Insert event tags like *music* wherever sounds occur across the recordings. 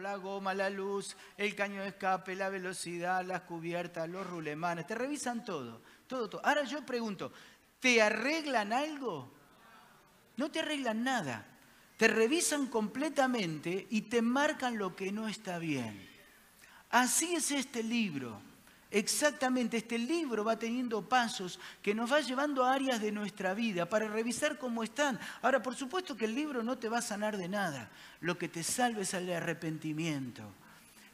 la goma, la luz, el caño de escape, la velocidad, las cubiertas, los rulemanes, te revisan todo, todo, todo. Ahora yo pregunto, ¿te arreglan algo? No te arreglan nada. Te revisan completamente y te marcan lo que no está bien. Así es este libro. Exactamente, este libro va teniendo pasos que nos va llevando a áreas de nuestra vida para revisar cómo están. Ahora, por supuesto que el libro no te va a sanar de nada. Lo que te salva es el arrepentimiento.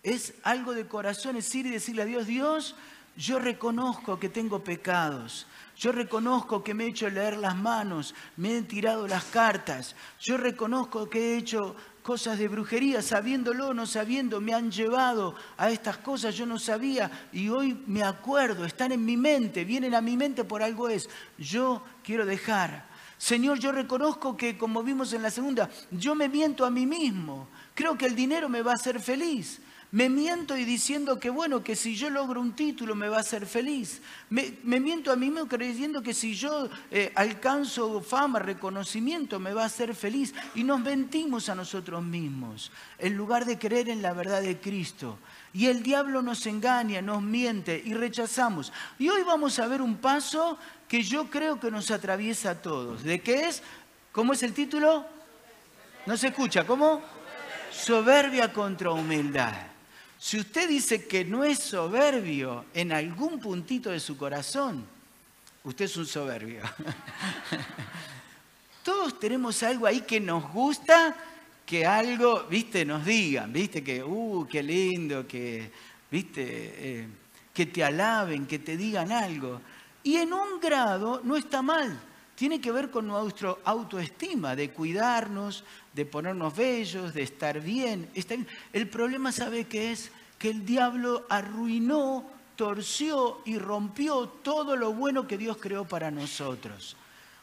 Es algo de corazón, es ir y decirle a Dios, Dios, yo reconozco que tengo pecados. Yo reconozco que me he hecho leer las manos, me he tirado las cartas. Yo reconozco que he hecho cosas de brujería, sabiéndolo o no sabiendo, me han llevado a estas cosas, yo no sabía y hoy me acuerdo, están en mi mente, vienen a mi mente por algo es. Yo quiero dejar. Señor, yo reconozco que, como vimos en la segunda, yo me miento a mí mismo. Creo que el dinero me va a hacer feliz. Me miento y diciendo que bueno, que si yo logro un título me va a hacer feliz. Me, miento a mí mismo creyendo que si yo eh, alcanzo fama, reconocimiento, me va a hacer feliz. Y nos mentimos a nosotros mismos en lugar de creer en la verdad de Cristo. Y el diablo nos engaña, nos miente y rechazamos. Y hoy vamos a ver un paso que yo creo que nos atraviesa a todos. ¿De qué es? ¿Cómo es el título? No se escucha, ¿cómo? Soberbia contra humildad. Si usted dice que no es soberbio en algún puntito de su corazón, usted es un soberbio. *laughs* Todos tenemos algo ahí que nos gusta, que algo, viste, nos digan, viste, que, uh, qué lindo, que, viste, eh, que te alaben, que te digan algo. Y en un grado no está mal. Tiene que ver con nuestra autoestima, de cuidarnos, de ponernos bellos, de estar bien. El problema, ¿sabe qué es? Que el diablo arruinó, torció y rompió todo lo bueno que Dios creó para nosotros.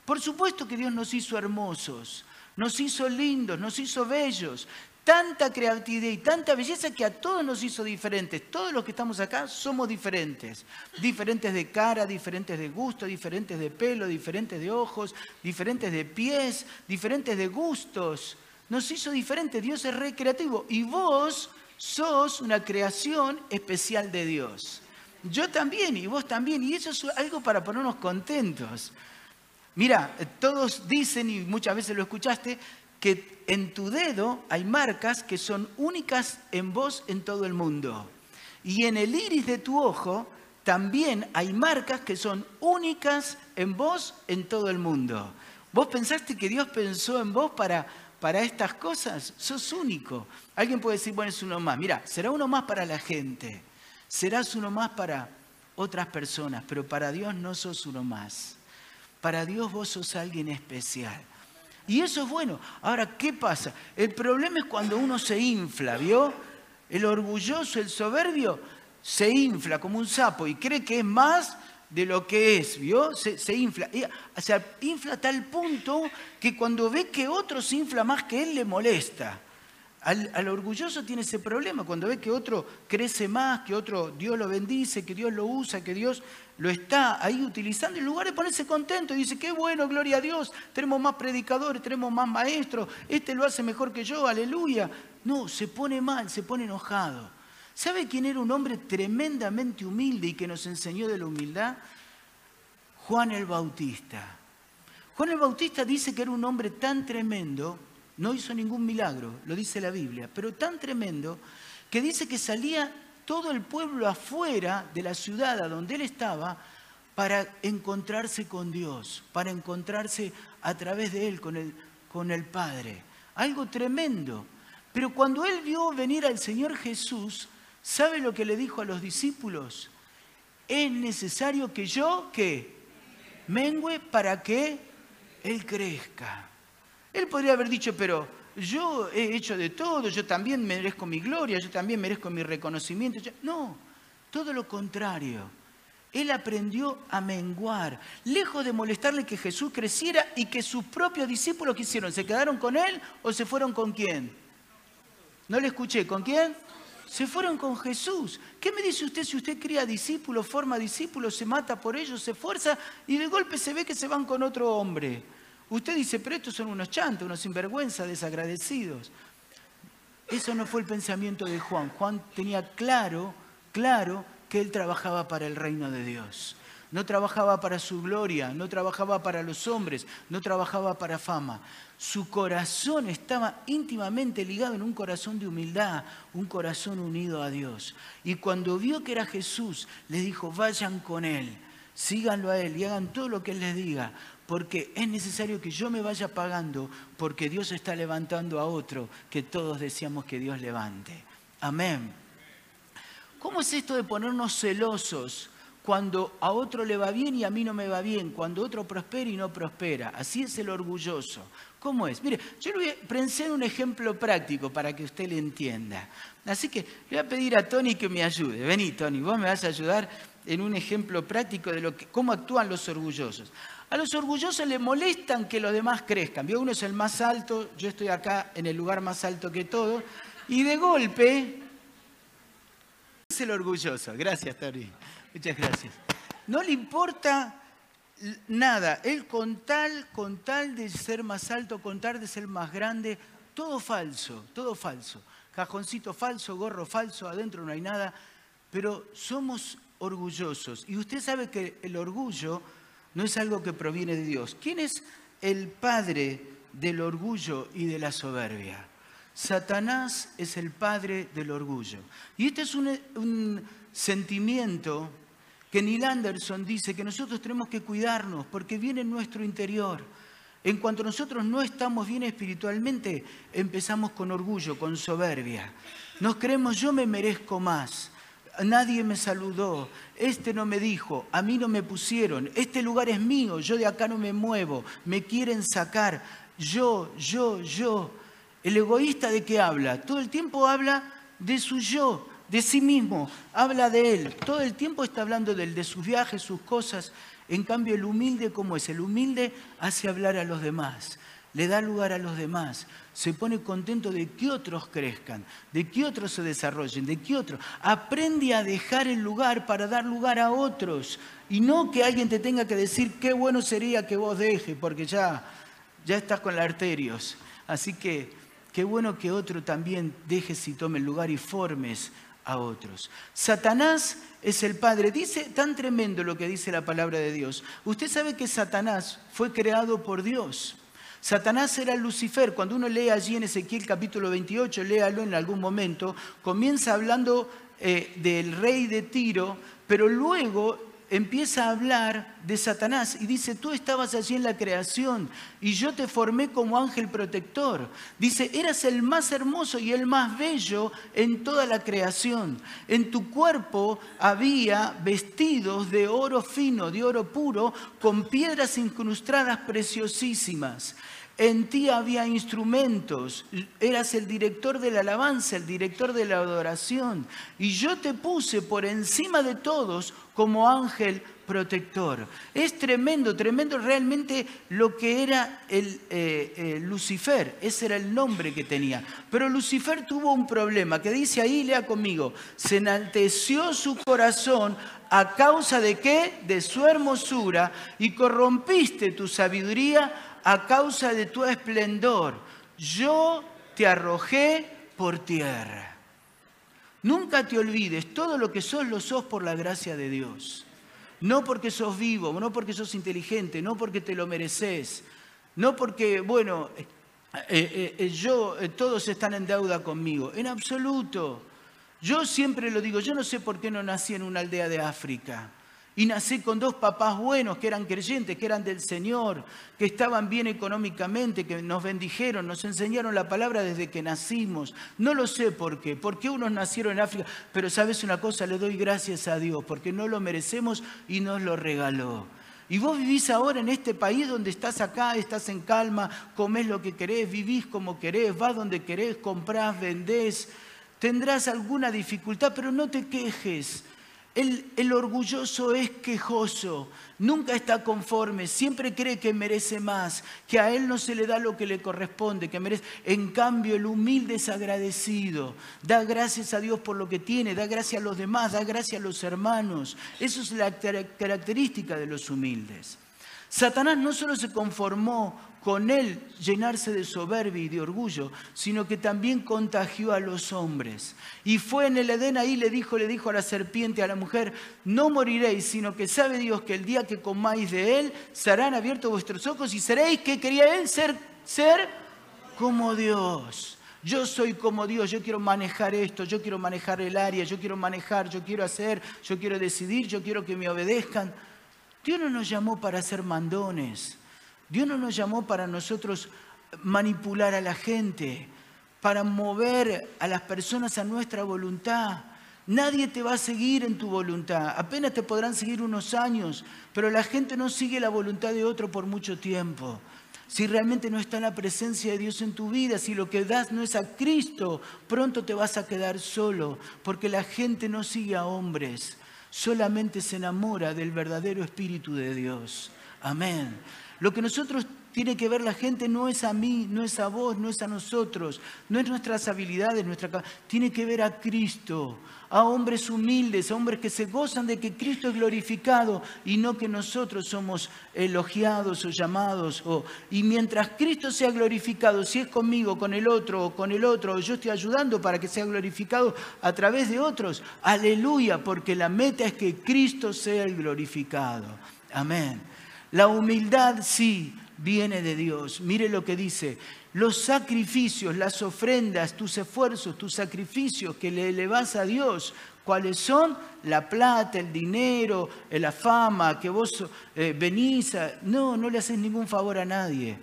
Por supuesto que Dios nos hizo hermosos, nos hizo lindos, nos hizo bellos, tanta creatividad y tanta belleza que a todos nos hizo diferentes. Todos los que estamos acá somos diferentes. Diferentes de cara, diferentes de gusto, diferentes de pelo, diferentes de ojos, diferentes de pies, diferentes de gustos. Nos hizo diferentes. Dios es recreativo. Y vos sos una creación especial de Dios. Yo también y vos también. Y eso es algo para ponernos contentos. Mira, todos dicen, y muchas veces lo escuchaste, que en tu dedo hay marcas que son únicas en vos en todo el mundo. Y en el iris de tu ojo también hay marcas que son únicas en vos en todo el mundo. ¿Vos pensaste que Dios pensó en vos para, para estas cosas? Sos único. Alguien puede decir, bueno, es uno más. Mira, será uno más para la gente. Serás uno más para otras personas, pero para Dios no sos uno más. Para Dios vos sos alguien especial. Y eso es bueno. Ahora, ¿qué pasa? El problema es cuando uno se infla, ¿vio? El orgulloso, el soberbio, se infla como un sapo y cree que es más de lo que es, ¿vio? Se, infla. O sea, infla tal punto que cuando ve que otro se infla más que él, le molesta. Al, orgulloso tiene ese problema, cuando ve que otro crece más, que otro Dios lo bendice, que Dios lo usa, que Dios lo está ahí utilizando, en lugar de ponerse contento y dice, qué bueno, gloria a Dios, tenemos más predicadores, tenemos más maestros, este lo hace mejor que yo, aleluya. No, se pone mal, se pone enojado. ¿Sabe quién era un hombre tremendamente humilde y que nos enseñó de la humildad? Juan el Bautista. Juan el Bautista dice que era un hombre tan tremendo no hizo ningún milagro, lo dice la Biblia, pero tan tremendo que dice que salía todo el pueblo afuera de la ciudad a donde él estaba para encontrarse con Dios, para encontrarse a través de él con el, con el Padre. Algo tremendo. Pero cuando él vio venir al Señor Jesús, ¿sabe lo que le dijo a los discípulos? Es necesario que yo, que mengüe para que él crezca. Él podría haber dicho, pero yo he hecho de todo, yo también merezco mi gloria, yo también merezco mi reconocimiento. No, todo lo contrario. Él aprendió a menguar, lejos de molestarle que Jesús creciera y que sus propios discípulos quisieron. ¿Se quedaron con él o se fueron con quién? No le escuché, ¿con quién? Se fueron con Jesús. ¿Qué me dice usted si usted cría discípulos, forma discípulos, se mata por ellos, se esfuerza y de golpe se ve que se van con otro hombre? Usted dice, pero estos son unos chantos, unos sinvergüenza, desagradecidos. Eso no fue el pensamiento de Juan. Juan tenía claro, claro que él trabajaba para el reino de Dios. No trabajaba para su gloria, no trabajaba para los hombres, no trabajaba para fama. Su corazón estaba íntimamente ligado en un corazón de humildad, un corazón unido a Dios. Y cuando vio que era Jesús, le dijo, vayan con Él, síganlo a Él y hagan todo lo que Él les diga, porque es necesario que yo me vaya pagando, porque Dios está levantando a otro que todos deseamos que Dios levante. Amén. ¿Cómo es esto de ponernos celosos cuando a otro le va bien y a mí no me va bien? Cuando otro prospera y no prospera. Así es el orgulloso. ¿Cómo es? Mire, yo le voy a pensar un ejemplo práctico para que usted le entienda. Así que le voy a pedir a Tony que me ayude. Vení, Tony, vos me vas a ayudar en un ejemplo práctico de lo que, cómo actúan los orgullosos. A los orgullosos le molestan que los demás crezcan. Uno es el más alto, yo estoy acá en el lugar más alto que todo, y de golpe es el orgulloso. Gracias, Tony. Muchas gracias. No le importa nada. Él con tal, con tal de ser más alto, con tal de ser más grande, todo falso, todo falso. Cajoncito falso, gorro falso, adentro no hay nada. Pero somos orgullosos. Y usted sabe que el orgullo no es algo que proviene de Dios. ¿Quién es el padre del orgullo y de la soberbia? Satanás es el padre del orgullo. Y este es un, un sentimiento que Neil Anderson dice que nosotros tenemos que cuidarnos porque viene en nuestro interior. En cuanto nosotros no estamos bien espiritualmente, empezamos con orgullo, con soberbia. Nos creemos, yo me merezco más. Nadie me saludó, este no me dijo, a mí no me pusieron, este lugar es mío, yo de acá no me muevo, me quieren sacar, yo, yo, yo. El egoísta de qué habla? Todo el tiempo habla de su yo, de sí mismo, habla de él. Todo el tiempo está hablando de él, de sus viajes, sus cosas. En cambio, el humilde, ¿cómo es? El humilde hace hablar a los demás, le da lugar a los demás, se pone contento de que otros crezcan, de que otros se desarrollen, de que otros. Aprende a dejar el lugar para dar lugar a otros y no que alguien te tenga que decir qué bueno sería que vos dejes, porque ya, ya estás con la arterios. Así que qué bueno que otro también dejes y tome el lugar y formes a otros. Satanás es el padre. Dice tan tremendo lo que dice la palabra de Dios. Usted sabe que Satanás fue creado por Dios. Satanás era Lucifer. Cuando uno lee allí en Ezequiel capítulo 28, léalo en algún momento, comienza hablando eh, del rey de Tiro, pero luego empieza a hablar de Satanás y dice, tú estabas allí en la creación y yo te formé como ángel protector. Dice, eras el más hermoso y el más bello en toda la creación. En tu cuerpo había vestidos de oro fino, de oro puro, con piedras incrustadas preciosísimas. En ti había instrumentos, eras el director de la alabanza, el director de la adoración. Y yo te puse por encima de todos como ángel protector. Es tremendo, tremendo realmente lo que era el eh, eh, Lucifer. Ese era el nombre que tenía. Pero Lucifer tuvo un problema que dice ahí, lea conmigo, se enalteció su corazón a causa de qué? De su hermosura y corrompiste tu sabiduría a causa de tu esplendor, yo te arrojé por tierra. Nunca te olvides, todo lo que sos lo sos por la gracia de Dios. No porque sos vivo, no porque sos inteligente, no porque te lo mereces, no porque, bueno, eh, eh, eh, yo, todos están en deuda conmigo. En absoluto. Yo siempre lo digo, yo no sé por qué no nací en una aldea de África. Y nací con dos papás buenos que eran creyentes, que eran del Señor, que estaban bien económicamente, que nos bendijeron, nos enseñaron la palabra desde que nacimos. No lo sé por qué, porque unos nacieron en África, pero sabes una cosa, le doy gracias a Dios, porque no lo merecemos y nos lo regaló. Y vos vivís ahora en este país donde estás acá, estás en calma, comés lo que querés, vivís como querés, vas donde querés, comprás, vendés. Tendrás alguna dificultad, pero no te quejes el, orgulloso es quejoso, nunca está conforme, siempre cree que merece más, que a él no se le da lo que le corresponde, que merece. En cambio, el humilde es agradecido, da gracias a Dios por lo que tiene, da gracias a los demás, da gracias a los hermanos. Eso es la característica de los humildes. Satanás no solo se conformó con él llenarse de soberbia y de orgullo, sino que también contagió a los hombres. Y fue en el Edén ahí, le dijo, le dijo a la serpiente, a la mujer, no moriréis, sino que sabe Dios que el día que comáis de él, serán abiertos vuestros ojos y seréis, ¿qué quería él? Ser, ser como Dios. Yo soy como Dios, yo quiero manejar esto, yo quiero manejar el área, yo quiero manejar, yo quiero hacer, yo quiero decidir, yo quiero que me obedezcan. Dios no nos llamó para ser mandones. Dios no nos llamó para nosotros manipular a la gente, para mover a las personas a nuestra voluntad. Nadie te va a seguir en tu voluntad. Apenas te podrán seguir unos años, pero la gente no sigue la voluntad de otro por mucho tiempo. Si realmente no está la presencia de Dios en tu vida, si lo que das no es a Cristo, pronto te vas a quedar solo, porque la gente no sigue a hombres, solamente se enamora del verdadero Espíritu de Dios. Amén. Lo que nosotros tiene que ver la gente no es a mí, no es a vos, no es a nosotros, no es nuestras habilidades, nuestra tiene que ver a Cristo, a hombres humildes, a hombres que se gozan de que Cristo es glorificado y no que nosotros somos elogiados o llamados. O, y mientras Cristo sea glorificado, si es conmigo, con el otro o con el otro, yo estoy ayudando para que sea glorificado a través de otros, aleluya, porque la meta es que Cristo sea el glorificado. Amén. La humildad sí viene de Dios. Mire lo que dice. Los sacrificios, las ofrendas, tus esfuerzos, tus sacrificios que le elevas a Dios, ¿cuáles son? La plata, el dinero, la fama, que vos eh, venís a... No, no le haces ningún favor a nadie.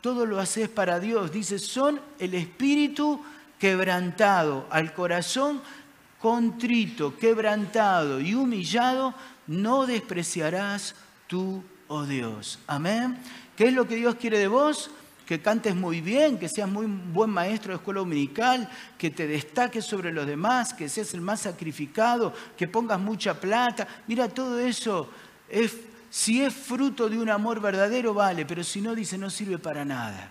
Todo lo haces para Dios. Dice, son el espíritu quebrantado, al corazón contrito, quebrantado y humillado, no despreciarás tu oh Dios. Amén. ¿Qué es lo que Dios quiere de vos? Que cantes muy bien, que seas muy buen maestro de escuela dominical, que te destaques sobre los demás, que seas el más sacrificado, que pongas mucha plata. Mira, todo eso, es, si es fruto de un amor verdadero, vale, pero si no, dice, no sirve para nada.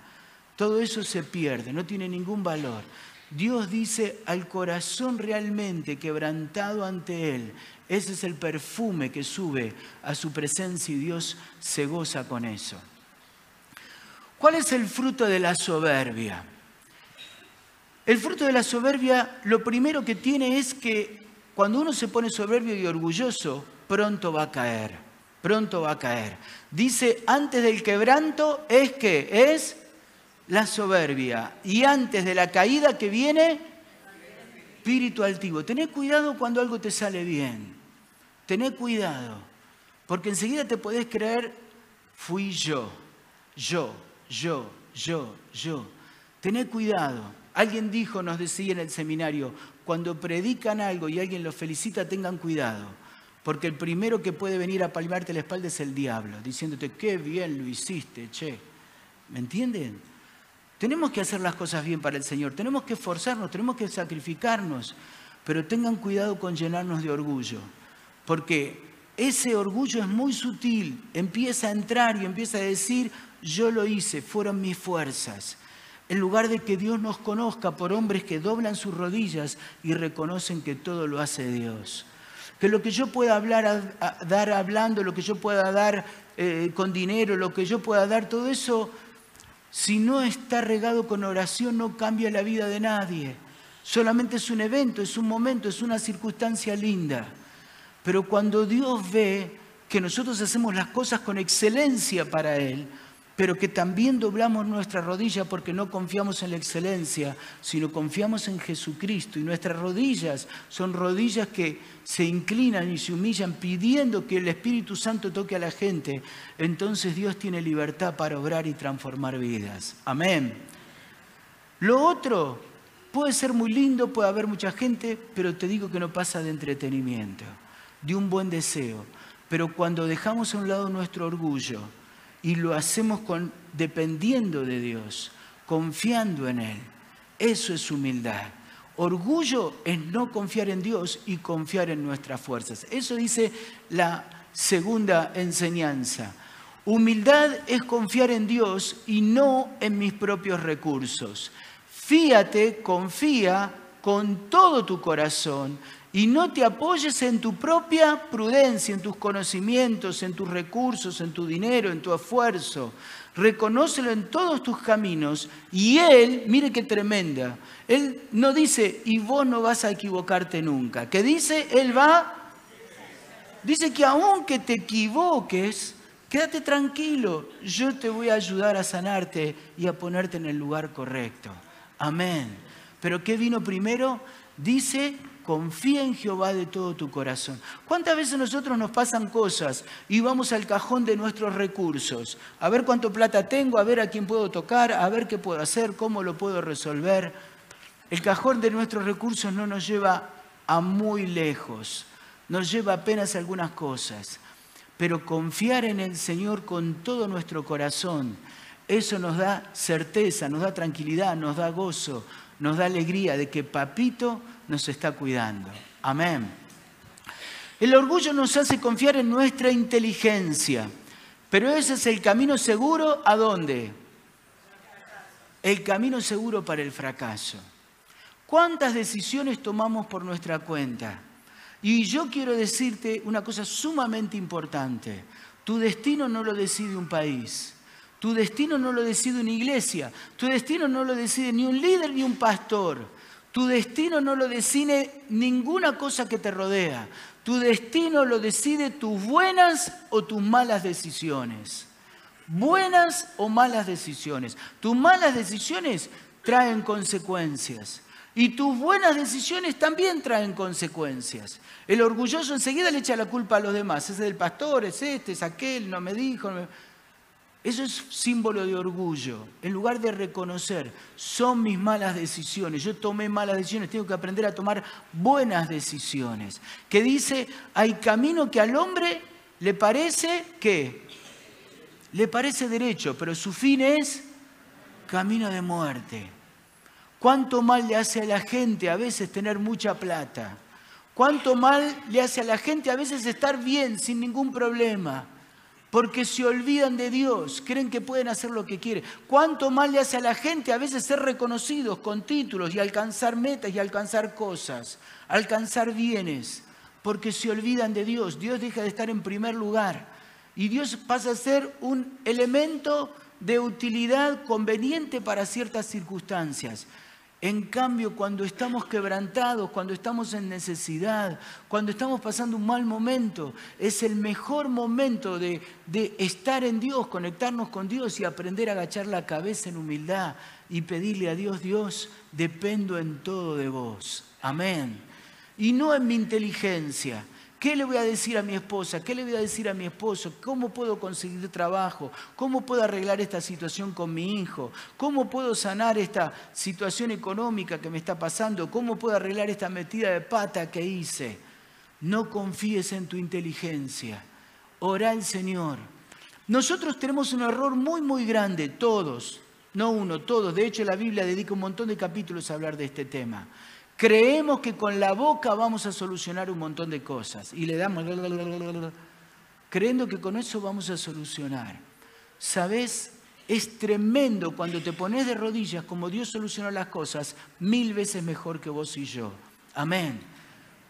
Todo eso se pierde, no tiene ningún valor. Dios dice al corazón realmente quebrantado ante Él, ese es el perfume que sube a su presencia y Dios se goza con eso. ¿Cuál es el fruto de la soberbia? El fruto de la soberbia lo primero que tiene es que cuando uno se pone soberbio y orgulloso, pronto va a caer, pronto va a caer. Dice, antes del quebranto es que es la soberbia y antes de la caída que viene, espíritu altivo. Tené cuidado cuando algo te sale bien. Tené cuidado, porque enseguida te podés creer, fui yo, yo, yo, yo, yo. Tené cuidado. Alguien dijo, nos decía en el seminario, cuando predican algo y alguien los felicita, tengan cuidado, porque el primero que puede venir a palmarte la espalda es el diablo, diciéndote, qué bien lo hiciste, che. ¿Me entienden? Tenemos que hacer las cosas bien para el Señor, tenemos que esforzarnos, tenemos que sacrificarnos, pero tengan cuidado con llenarnos de orgullo porque ese orgullo es muy sutil, empieza a entrar y empieza a decir, yo lo hice, fueron mis fuerzas. En lugar de que Dios nos conozca por hombres que doblan sus rodillas y reconocen que todo lo hace Dios. Que lo que yo pueda dar hablando, lo que yo pueda dar eh, con dinero, lo que yo pueda dar, todo eso, si no está regado con oración, no cambia la vida de nadie. Solamente es un evento, es un momento, es una circunstancia linda. Pero cuando Dios ve que nosotros hacemos las cosas con excelencia para Él, pero que también doblamos nuestra rodilla porque no confiamos en la excelencia, sino confiamos en Jesucristo. Y nuestras rodillas son rodillas que se inclinan y se humillan pidiendo que el Espíritu Santo toque a la gente. Entonces Dios tiene libertad para obrar y transformar vidas. Amén. Lo otro puede ser muy lindo, puede haber mucha gente, pero te digo que no pasa de entretenimiento de un buen deseo. Pero cuando dejamos a un lado nuestro orgullo y lo hacemos con, dependiendo de Dios, confiando en Él, eso es humildad. Orgullo es no confiar en Dios y confiar en nuestras fuerzas. Eso dice la segunda enseñanza. Humildad es confiar en Dios y no en mis propios recursos. Fíate, confía con todo tu corazón y no te apoyes en tu propia prudencia, en tus conocimientos, en tus recursos, en tu dinero, en tu esfuerzo. Reconócelo en todos tus caminos y Él, mire qué tremenda, Él no dice, y vos no vas a equivocarte nunca. ¿Qué dice? Él va, dice que aunque te equivoques, quédate tranquilo, yo te voy a ayudar a sanarte y a ponerte en el lugar correcto. Amén. Pero ¿qué vino primero? Dice confía en Jehová de todo tu corazón. ¿Cuántas veces nosotros nos pasan cosas y vamos al cajón de nuestros recursos? A ver cuánto plata tengo, a ver a quién puedo tocar, a ver qué puedo hacer, cómo lo puedo resolver. El cajón de nuestros recursos no nos lleva a muy lejos, nos lleva apenas algunas cosas. Pero confiar en el Señor con todo nuestro corazón, eso nos da certeza, nos da tranquilidad, nos da gozo, nos da alegría de que papito nos está cuidando. Amén. El orgullo nos hace confiar en nuestra inteligencia, pero ese es el camino seguro a dónde? El camino seguro para el fracaso. ¿Cuántas decisiones tomamos por nuestra cuenta? Y yo quiero decirte una cosa sumamente importante. Tu destino no lo decide un país. Tu destino no lo decide una iglesia. Tu destino no lo decide ni un líder ni un pastor. Tu destino no lo decide ninguna cosa que te rodea. Tu destino lo decide tus buenas o tus malas decisiones. Buenas o malas decisiones. Tus malas decisiones traen consecuencias. Y tus buenas decisiones también traen consecuencias. El orgulloso enseguida le echa la culpa a los demás. Es el pastor, es este, es aquel, no me dijo. Eso es símbolo de orgullo. En lugar de reconocer, son mis malas decisiones, yo tomé malas decisiones, tengo que aprender a tomar buenas decisiones. Que dice, hay camino que al hombre le parece que le parece derecho, pero su fin es camino de muerte. ¿Cuánto mal le hace a la gente a veces tener mucha plata? ¿Cuánto mal le hace a la gente a veces estar bien, sin ningún problema? Porque se olvidan de Dios, creen que pueden hacer lo que quieren. ¿Cuánto mal le hace a la gente a veces ser reconocidos con títulos y alcanzar metas y alcanzar cosas, alcanzar bienes? Porque se olvidan de Dios. Dios deja de estar en primer lugar y Dios pasa a ser un elemento de utilidad conveniente para ciertas circunstancias. En cambio, cuando estamos quebrantados, cuando estamos en necesidad, cuando estamos pasando un mal momento, es el mejor momento de, estar en Dios, conectarnos con Dios y aprender a agachar la cabeza en humildad y pedirle a Dios, Dios, dependo en todo de vos. Amén. Y no en mi inteligencia, ¿Qué le voy a decir a mi esposa? ¿Qué le voy a decir a mi esposo? ¿Cómo puedo conseguir trabajo? ¿Cómo puedo arreglar esta situación con mi hijo? ¿Cómo puedo sanar esta situación económica que me está pasando? ¿Cómo puedo arreglar esta metida de pata que hice? No confíes en tu inteligencia. Ora al Señor. Nosotros tenemos un error muy, muy grande, todos. No uno, todos. De hecho, la Biblia dedica un montón de capítulos a hablar de este tema. Creemos que con la boca vamos a solucionar un montón de cosas y le damos creyendo que con eso vamos a solucionar. ¿Sabes? Es tremendo cuando te pones de rodillas como Dios solucionó las cosas mil veces mejor que vos y yo. Amén.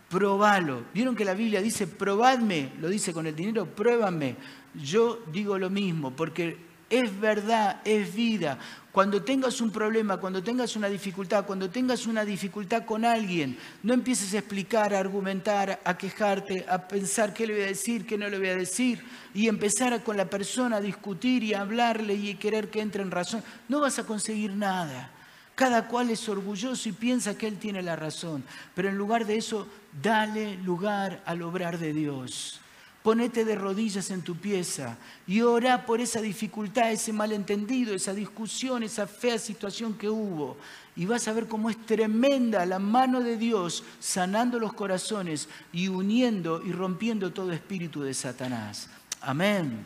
Probalo. ¿Vieron que la Biblia dice, probadme? Lo dice con el dinero, pruébame. Yo digo lo mismo, porque es verdad, es vida. Cuando tengas un problema, cuando tengas una dificultad, cuando tengas una dificultad con alguien, no empieces a explicar, a argumentar, a quejarte, a pensar qué le voy a decir, qué no le voy a decir, y empezar con la persona a discutir y a hablarle y querer que entre en razón. No vas a conseguir nada. Cada cual es orgulloso y piensa que él tiene la razón. Pero en lugar de eso, dale lugar al obrar de Dios. Ponete de rodillas en tu pieza y ora por esa dificultad, ese malentendido, esa discusión, esa fea situación que hubo. Y vas a ver cómo es tremenda la mano de Dios sanando los corazones y uniendo y rompiendo todo espíritu de Satanás. Amén.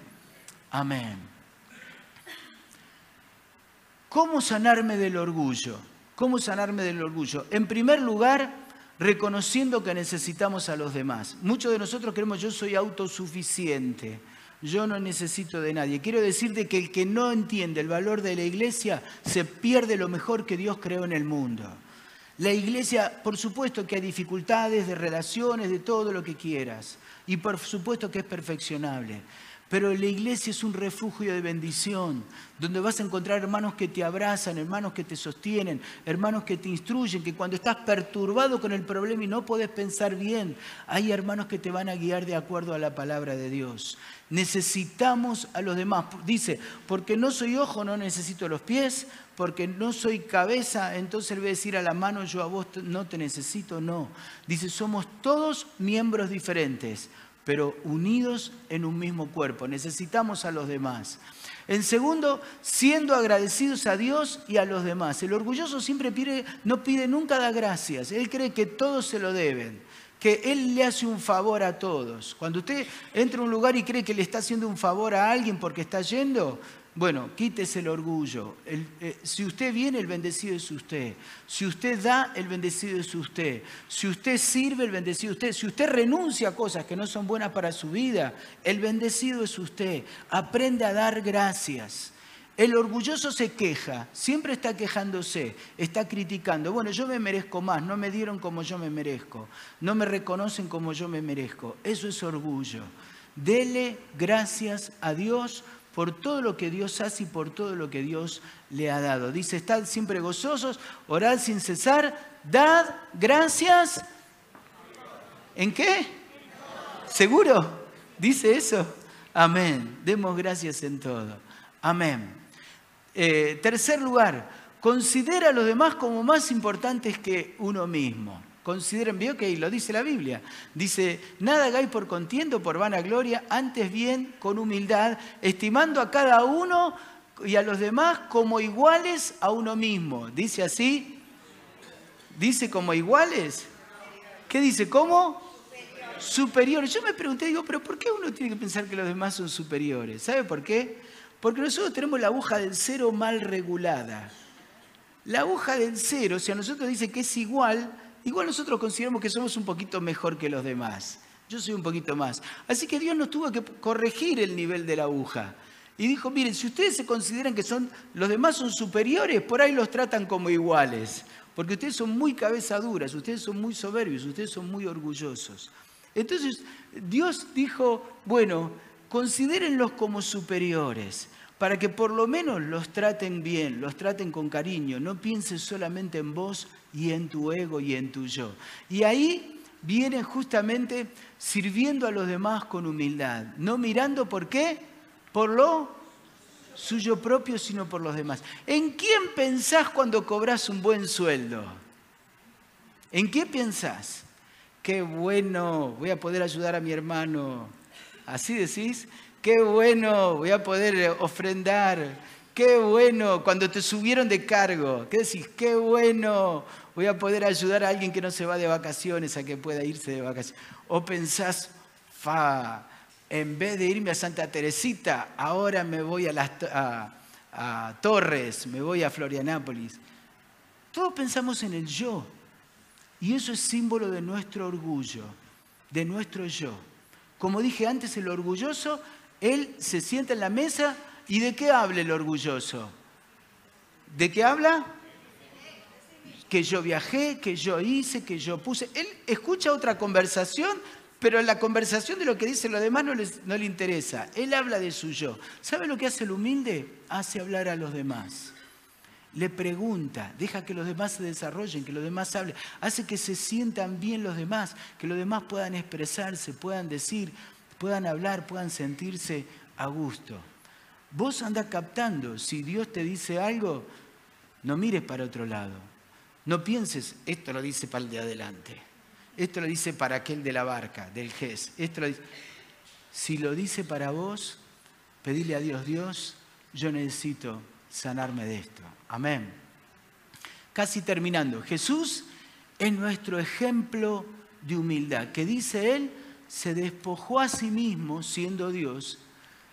Amén. ¿Cómo sanarme del orgullo? ¿Cómo sanarme del orgullo? En primer lugar, reconociendo que necesitamos a los demás. Muchos de nosotros creemos yo soy autosuficiente, yo no necesito de nadie. Quiero decirte que el que no entiende el valor de la iglesia se pierde lo mejor que Dios creó en el mundo. La iglesia, por supuesto que hay dificultades de relaciones, de todo lo que quieras. Y por supuesto que es perfeccionable. Pero la iglesia es un refugio de bendición, donde vas a encontrar hermanos que te abrazan, hermanos que te sostienen, hermanos que te instruyen, que cuando estás perturbado con el problema y no podés pensar bien, hay hermanos que te van a guiar de acuerdo a la palabra de Dios. Necesitamos a los demás. Dice, porque no soy ojo, no necesito los pies, porque no soy cabeza, entonces le voy a decir a la mano, yo a vos no te necesito, no. Dice, somos todos miembros diferentes pero unidos en un mismo cuerpo. Necesitamos a los demás. En segundo, siendo agradecidos a Dios y a los demás. El orgulloso siempre pide, no pide nunca da gracias. Él cree que todos se lo deben, que Él le hace un favor a todos. Cuando usted entra a un lugar y cree que le está haciendo un favor a alguien porque está yendo, bueno, quítese el orgullo. Eh, si usted viene, el bendecido es usted. Si usted da, el bendecido es usted. Si usted sirve, el bendecido es usted. Si usted renuncia a cosas que no son buenas para su vida, el bendecido es usted. Aprende a dar gracias. El orgulloso se queja, siempre está quejándose, está criticando. Bueno, yo me merezco más, no me dieron como yo me merezco, no me reconocen como yo me merezco. Eso es orgullo. Dele gracias a Dios por todo lo que Dios hace y por todo lo que Dios le ha dado. Dice, estad siempre gozosos, orad sin cesar, dad gracias. ¿En qué? ¿Seguro? ¿Dice eso? Amén. Demos gracias en todo. Amén. Eh, tercer lugar, considera a los demás como más importantes que uno mismo. Consideren, vio que lo dice la Biblia. Dice, nada hagáis por contiendo, por vanagloria, antes bien con humildad, estimando a cada uno y a los demás como iguales a uno mismo. Dice así, dice como iguales. ¿Qué dice? ¿Cómo? Superiores. Yo me pregunté, digo, pero ¿por qué uno tiene que pensar que los demás son superiores? ¿Sabe por qué? Porque nosotros tenemos la aguja del cero mal regulada. La aguja del cero, si a nosotros dice que es igual, igual nosotros consideramos que somos un poquito mejor que los demás. Yo soy un poquito más. Así que Dios nos tuvo que corregir el nivel de la aguja. Y dijo, miren, si ustedes se consideran que son, los demás son superiores, por ahí los tratan como iguales. Porque ustedes son muy cabezaduras, ustedes son muy soberbios, ustedes son muy orgullosos. Entonces Dios dijo, bueno, considérenlos como superiores para que por lo menos los traten bien, los traten con cariño, no pienses solamente en vos y en tu ego y en tu yo. Y ahí vienen justamente sirviendo a los demás con humildad, no mirando por qué, por lo suyo propio, sino por los demás. ¿En quién pensás cuando cobras un buen sueldo? ¿En qué pensás? Qué bueno, voy a poder ayudar a mi hermano. ¿Así decís? Qué bueno, voy a poder ofrendar. Qué bueno, cuando te subieron de cargo, ¿qué decís? Qué bueno, voy a poder ayudar a alguien que no se va de vacaciones a que pueda irse de vacaciones. O pensás, fa, en vez de irme a Santa Teresita, ahora me voy a, las, a Torres, me voy a Florianápolis. Todos pensamos en el yo. Y eso es símbolo de nuestro orgullo, de nuestro yo. Como dije antes, el orgulloso él se sienta en la mesa y ¿de qué habla el orgulloso? ¿De qué habla? Que yo viajé, que yo hice, que yo puse. Él escucha otra conversación, pero la conversación de lo que dice los demás no, no le interesa. Él habla de su yo. ¿Sabe lo que hace el humilde? Hace hablar a los demás. Le pregunta, deja que los demás se desarrollen, que los demás hablen, hace que se sientan bien los demás, que los demás puedan expresarse, puedan decir, puedan hablar, puedan sentirse a gusto. Vos andás captando, si Dios te dice algo, no mires para otro lado. No pienses, esto lo dice para el de adelante, esto lo dice para aquel de la barca, del GES. Esto Si lo dice para vos, pedile a Dios, Dios, yo necesito sanarme de esto. Amén. Casi terminando, Jesús es nuestro ejemplo de humildad, que dice Él, se despojó a sí mismo siendo Dios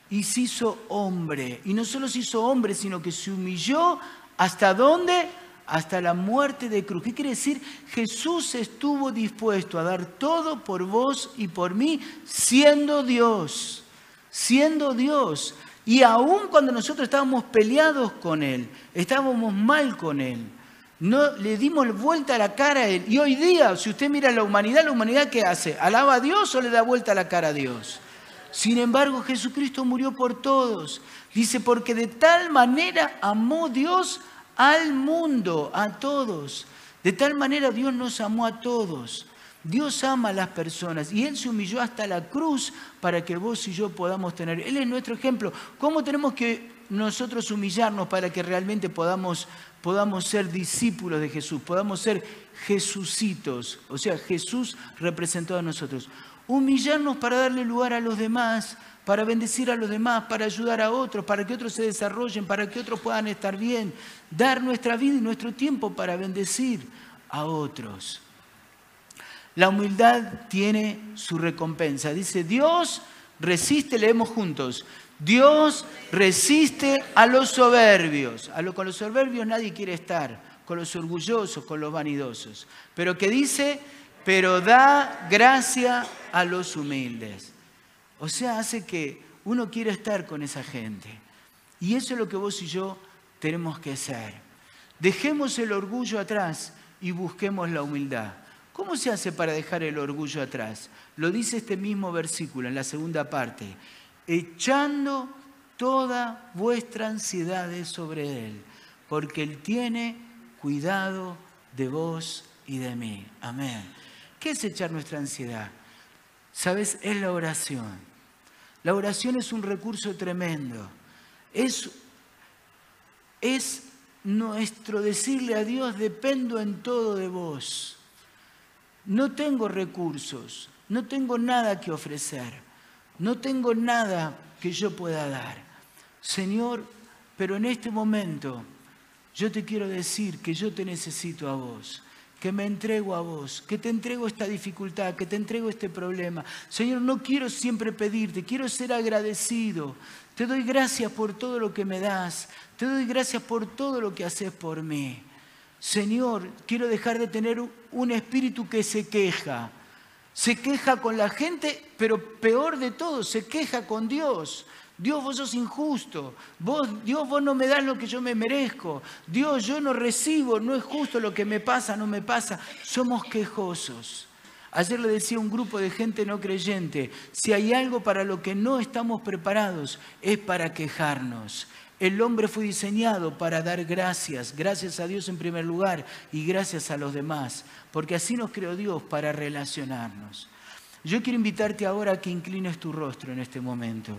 y se hizo hombre. Y no solo se hizo hombre, sino que se humilló hasta dónde? Hasta la muerte de cruz. ¿Qué quiere decir? Jesús estuvo dispuesto a dar todo por vos y por mí, siendo Dios, siendo Dios. Y aún cuando nosotros estábamos peleados con Él, estábamos mal con Él, No le dimos vuelta a la cara a Él. Y hoy día, si usted mira la humanidad, la humanidad ¿qué hace? ¿Alaba a Dios o le da vuelta a la cara a Dios? Sin embargo, Jesucristo murió por todos. Dice, porque de tal manera amó Dios al mundo, a todos. De tal manera Dios nos amó a todos. Dios ama a las personas y Él se humilló hasta la cruz para que vos y yo podamos tener. Él es nuestro ejemplo. ¿Cómo tenemos que nosotros humillarnos para que realmente podamos, podamos ser discípulos de Jesús, podamos ser Jesucitos, o sea, Jesús representado a nosotros? Humillarnos para darle lugar a los demás, para bendecir a los demás, para ayudar a otros, para que otros se desarrollen, para que otros puedan estar bien, dar nuestra vida y nuestro tiempo para bendecir a otros. La humildad tiene su recompensa. Dice, Dios resiste, leemos juntos, Dios resiste a los soberbios. A con los soberbios nadie quiere estar, con los orgullosos, con los vanidosos. Pero que dice, pero da gracia a los humildes. O sea, hace que uno quiera estar con esa gente. Y eso es lo que vos y yo tenemos que hacer. Dejemos el orgullo atrás y busquemos la humildad. ¿Cómo se hace para dejar el orgullo atrás? Lo dice este mismo versículo en la segunda parte. Echando toda vuestra ansiedad sobre Él, porque Él tiene cuidado de vos y de mí. Amén. ¿Qué es echar nuestra ansiedad? ¿Sabes? Es la oración. La oración es un recurso tremendo. Es, es nuestro decirle a Dios, dependo en todo de vos no tengo recursos, no tengo nada que ofrecer, no tengo nada que yo pueda dar. Señor, pero en este momento yo te quiero decir que yo te necesito a vos, que me entrego a vos, que te entrego esta dificultad, que te entrego este problema. Señor, no quiero siempre pedirte, quiero ser agradecido. Te doy gracias por todo lo que me das, te doy gracias por todo lo que haces por mí. Señor, quiero dejar de tener un espíritu que se queja. Se queja con la gente, pero peor de todo, se queja con Dios. Dios, vos sos injusto. Vos, Dios, vos no me das lo que yo me merezco. Dios, yo no recibo, no es justo lo que me pasa, no me pasa. Somos quejosos. Ayer le decía un grupo de gente no creyente, si hay algo para lo que no estamos preparados, es para quejarnos. El hombre fue diseñado para dar gracias, gracias a Dios en primer lugar y gracias a los demás, porque así nos creó Dios para relacionarnos. Yo quiero invitarte ahora a que inclines tu rostro en este momento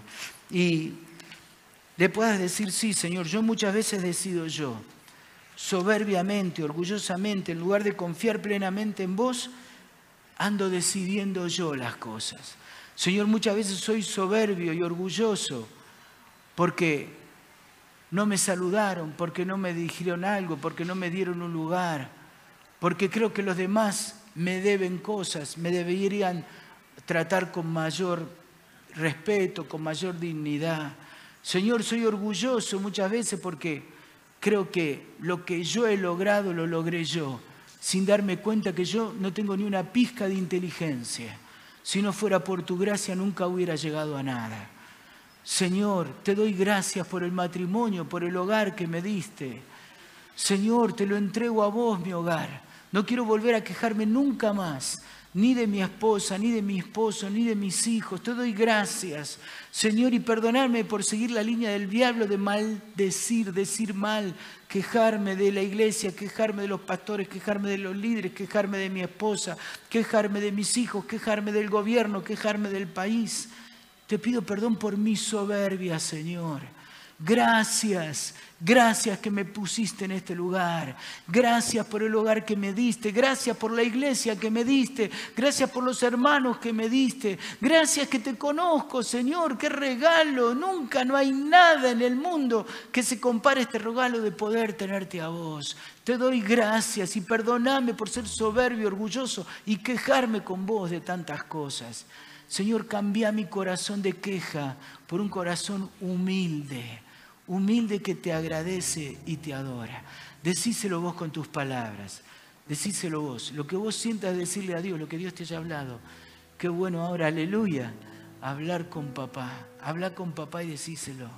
y le puedas decir, sí, Señor, yo muchas veces decido yo, soberbiamente, orgullosamente, en lugar de confiar plenamente en vos, ando decidiendo yo las cosas. Señor, muchas veces soy soberbio y orgulloso porque no me saludaron, porque no me dijeron algo, porque no me dieron un lugar, porque creo que los demás me deben cosas, me deberían tratar con mayor respeto, con mayor dignidad. Señor, soy orgulloso muchas veces porque creo que lo que yo he logrado lo logré yo, sin darme cuenta que yo no tengo ni una pizca de inteligencia. Si no fuera por tu gracia nunca hubiera llegado a nada. Señor, te doy gracias por el matrimonio, por el hogar que me diste. Señor, te lo entrego a vos, mi hogar. No quiero volver a quejarme nunca más, ni de mi esposa, ni de mi esposo, ni de mis hijos. Te doy gracias, Señor, y perdonarme por seguir la línea del diablo de maldecir, decir mal, quejarme de la iglesia, quejarme de los pastores, quejarme de los líderes, quejarme de mi esposa, quejarme de mis hijos, quejarme del gobierno, quejarme del país. Te pido perdón por mi soberbia, Señor. Gracias, gracias que me pusiste en este lugar. Gracias por el hogar que me diste. Gracias por la iglesia que me diste. Gracias por los hermanos que me diste. Gracias que te conozco, Señor. Qué regalo. Nunca no hay nada en el mundo que se compare a este regalo de poder tenerte a vos. Te doy gracias y perdóname por ser soberbio, orgulloso y quejarme con vos de tantas cosas. Señor, cambia mi corazón de queja por un corazón humilde, humilde que te agradece y te adora. Decíselo vos con tus palabras, decíselo vos. Lo que vos sientas decirle a Dios, lo que Dios te haya hablado. Qué bueno ahora, aleluya, hablar con papá. Habla con papá y decíselo.